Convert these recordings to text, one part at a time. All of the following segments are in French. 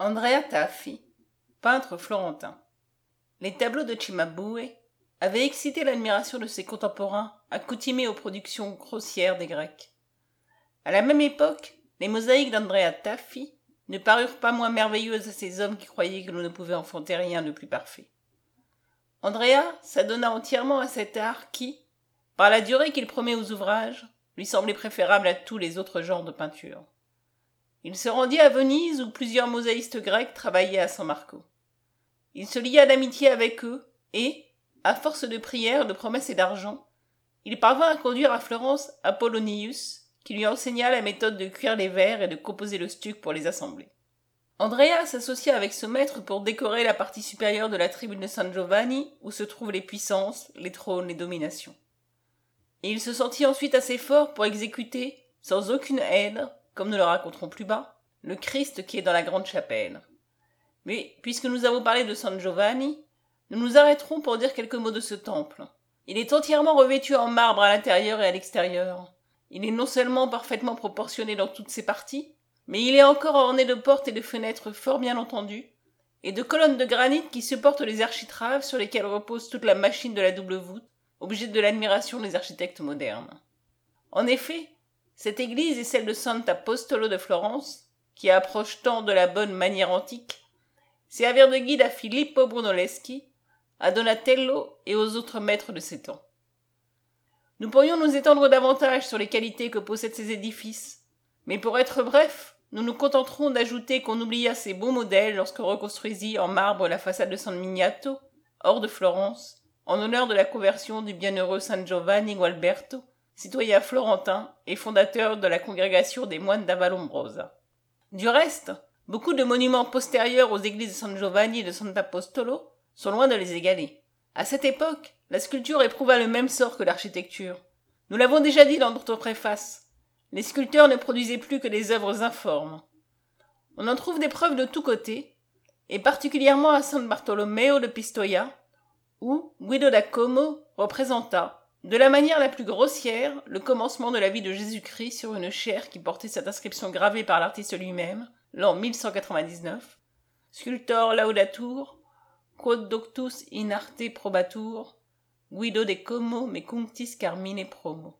Andrea Taffi, peintre florentin. Les tableaux de Cimabue avaient excité l'admiration de ses contemporains accoutumés aux productions grossières des Grecs. À la même époque, les mosaïques d'Andrea Taffi ne parurent pas moins merveilleuses à ces hommes qui croyaient que l'on ne pouvait enfanter rien de plus parfait. Andrea s'adonna entièrement à cet art qui, par la durée qu'il promet aux ouvrages, lui semblait préférable à tous les autres genres de peinture. Il se rendit à Venise où plusieurs mosaïstes grecs travaillaient à San Marco. Il se lia d'amitié avec eux et, à force de prières, de promesses et d'argent, il parvint à conduire à Florence Apollonius, qui lui enseigna la méthode de cuire les verres et de composer le stuc pour les assembler. Andrea s'associa avec ce maître pour décorer la partie supérieure de la tribune de San Giovanni, où se trouvent les puissances, les trônes, les dominations. Il se sentit ensuite assez fort pour exécuter, sans aucune aide, comme nous le raconterons plus bas, le Christ qui est dans la grande chapelle. Mais, puisque nous avons parlé de San Giovanni, nous nous arrêterons pour dire quelques mots de ce temple. Il est entièrement revêtu en marbre à l'intérieur et à l'extérieur. Il est non seulement parfaitement proportionné dans toutes ses parties, mais il est encore orné de portes et de fenêtres fort bien entendues, et de colonnes de granit qui supportent les architraves sur lesquelles repose toute la machine de la double voûte, objet de l'admiration des architectes modernes. En effet, cette église est celle de Sant'Apostolo de Florence, qui approche tant de la bonne manière antique, servir de guide à Filippo Brunelleschi, à Donatello et aux autres maîtres de ces temps. Nous pourrions nous étendre davantage sur les qualités que possèdent ces édifices, mais pour être bref, nous nous contenterons d'ajouter qu'on oublia ces beaux modèles lorsque reconstruisit en marbre la façade de San Miniato, hors de Florence, en honneur de la conversion du bienheureux San Giovanni Gualberto, citoyen florentin et fondateur de la congrégation des moines d'Avalombrosa. Du reste, beaucoup de monuments postérieurs aux églises de San Giovanni et de Sant'Apostolo sont loin de les égaler. À cette époque, la sculpture éprouva le même sort que l'architecture. Nous l'avons déjà dit dans notre préface. Les sculpteurs ne produisaient plus que des œuvres informes. On en trouve des preuves de tous côtés, et particulièrement à San Bartolomeo de Pistoia, où Guido da Como représenta, de la manière la plus grossière, le commencement de la vie de Jésus-Christ sur une chaire qui portait cette inscription gravée par l'artiste lui-même, l'an 1199, Sculptor laudatur, quod doctus in arte probatur, Guido de Como me cunctis carmine promo.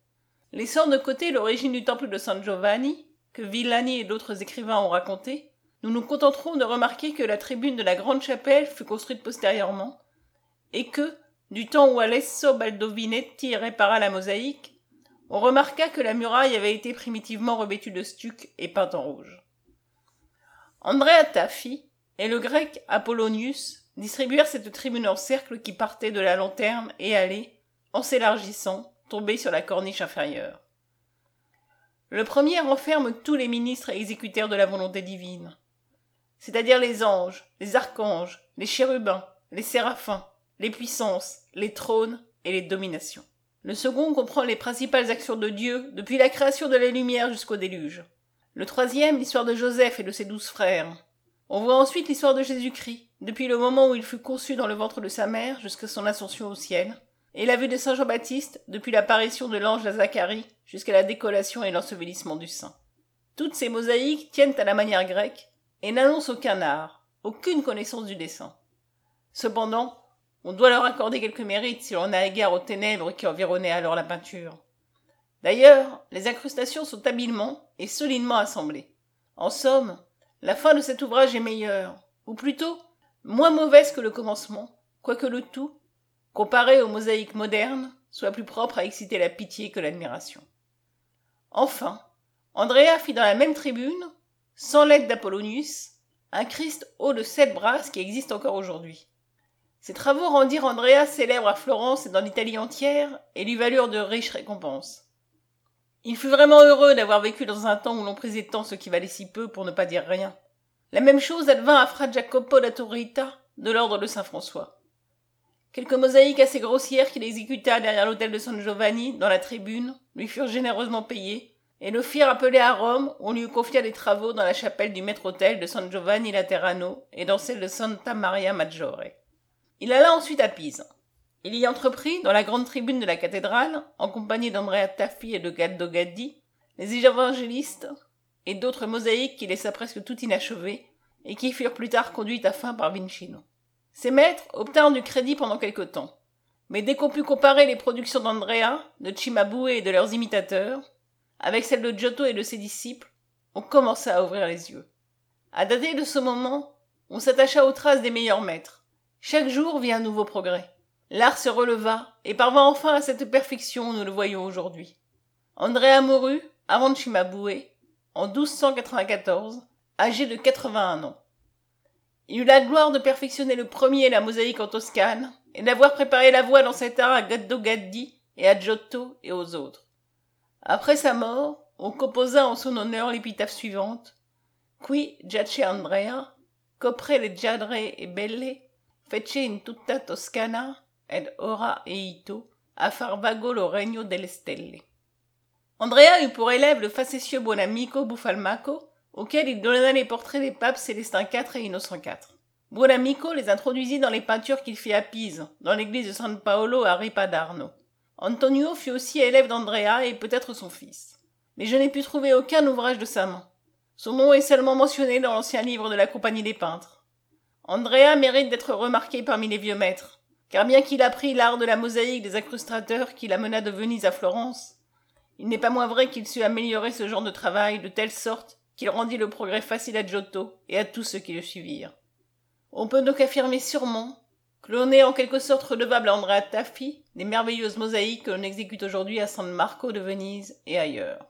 Laissant de côté l'origine du temple de San Giovanni, que Villani et d'autres écrivains ont raconté, nous nous contenterons de remarquer que la tribune de la grande chapelle fut construite postérieurement, et que, du temps où Alesso Baldovinetti répara la mosaïque, on remarqua que la muraille avait été primitivement revêtue de stuc et peinte en rouge. Andrea Taffi et le grec Apollonius distribuèrent cette tribune en cercle qui partait de la lanterne et allait, en s'élargissant, tomber sur la corniche inférieure. Le premier renferme tous les ministres et exécuteurs de la volonté divine, c'est-à-dire les anges, les archanges, les chérubins, les séraphins, les puissances, les trônes et les dominations. Le second comprend les principales actions de Dieu depuis la création de la lumière jusqu'au déluge. Le troisième, l'histoire de Joseph et de ses douze frères. On voit ensuite l'histoire de Jésus-Christ, depuis le moment où il fut conçu dans le ventre de sa mère jusqu'à son ascension au ciel, et la vue de Saint Jean-Baptiste depuis l'apparition de l'ange à Zacharie jusqu'à la décollation et l'ensevelissement du saint. Toutes ces mosaïques tiennent à la manière grecque et n'annoncent aucun art, aucune connaissance du dessin. Cependant, on doit leur accorder quelques mérites si l'on a égard aux ténèbres qui environnaient alors la peinture. D'ailleurs, les incrustations sont habilement et solidement assemblées. En somme, la fin de cet ouvrage est meilleure, ou plutôt moins mauvaise que le commencement, quoique le tout, comparé aux mosaïques modernes, soit plus propre à exciter la pitié que l'admiration. Enfin, Andrea fit dans la même tribune, sans l'aide d'Apollonius, un Christ haut de sept brasses qui existe encore aujourd'hui. Ses travaux rendirent Andrea célèbre à Florence et dans l'Italie entière, et lui valurent de riches récompenses. Il fut vraiment heureux d'avoir vécu dans un temps où l'on prisait tant ce qui valait si peu pour ne pas dire rien. La même chose advint à Fra Jacopo da Torrita, de l'ordre de Saint François. Quelques mosaïques assez grossières qu'il exécuta derrière l'hôtel de San Giovanni, dans la tribune, lui furent généreusement payées, et le firent appeler à Rome, où on lui confia des travaux dans la chapelle du maître-autel de San Giovanni Laterano et dans celle de Santa Maria Maggiore. Il alla ensuite à Pise. Il y entreprit, dans la grande tribune de la cathédrale, en compagnie d'Andrea Taffi et de Gaddo Gaddi, les évangélistes et d'autres mosaïques qui laissa presque tout inachevé, et qui furent plus tard conduites à fin par Vincino. Ses maîtres obtinrent du crédit pendant quelque temps, mais dès qu'on put comparer les productions d'Andrea, de Cimabue et de leurs imitateurs, avec celles de Giotto et de ses disciples, on commença à ouvrir les yeux. À dater de ce moment, on s'attacha aux traces des meilleurs maîtres. Chaque jour vit un nouveau progrès. L'art se releva et parvint enfin à cette perfection où nous le voyons aujourd'hui. Andrea mourut, avant Cimabue, en 1294, âgé de 81 ans. Il eut la gloire de perfectionner le premier la mosaïque en Toscane et d'avoir préparé la voie dans cet art à Gaddo Gaddi et à Giotto et aux autres. Après sa mort, on composa en son honneur l'épitaphe suivante Qui giace Andrea, copre le giadre e belle, fece in tutta Toscana, ed ora eito, a far vago lo regno delle stelle. Andrea eut pour élève le facétieux Buonamico Buffalmacco, auquel il donna les portraits des papes Célestin IV et Innocent IV. Buonamico les introduisit dans les peintures qu'il fit à Pise, dans l'église de San Paolo à Ripadarno. Antonio fut aussi élève d'Andrea et peut-être son fils. Mais je n'ai pu trouver aucun ouvrage de sa main. Son nom est seulement mentionné dans l'ancien livre de la Compagnie des peintres. Andrea mérite d'être remarqué parmi les vieux maîtres, car bien qu'il apprit l'art de la mosaïque des incrustateurs qui l'amena de Venise à Florence, il n'est pas moins vrai qu'il sut améliorer ce genre de travail de telle sorte qu'il rendit le progrès facile à Giotto et à tous ceux qui le suivirent. On peut donc affirmer sûrement que l'on est en quelque sorte redevable à Andrea Taffi des merveilleuses mosaïques que l'on exécute aujourd'hui à San Marco de Venise et ailleurs.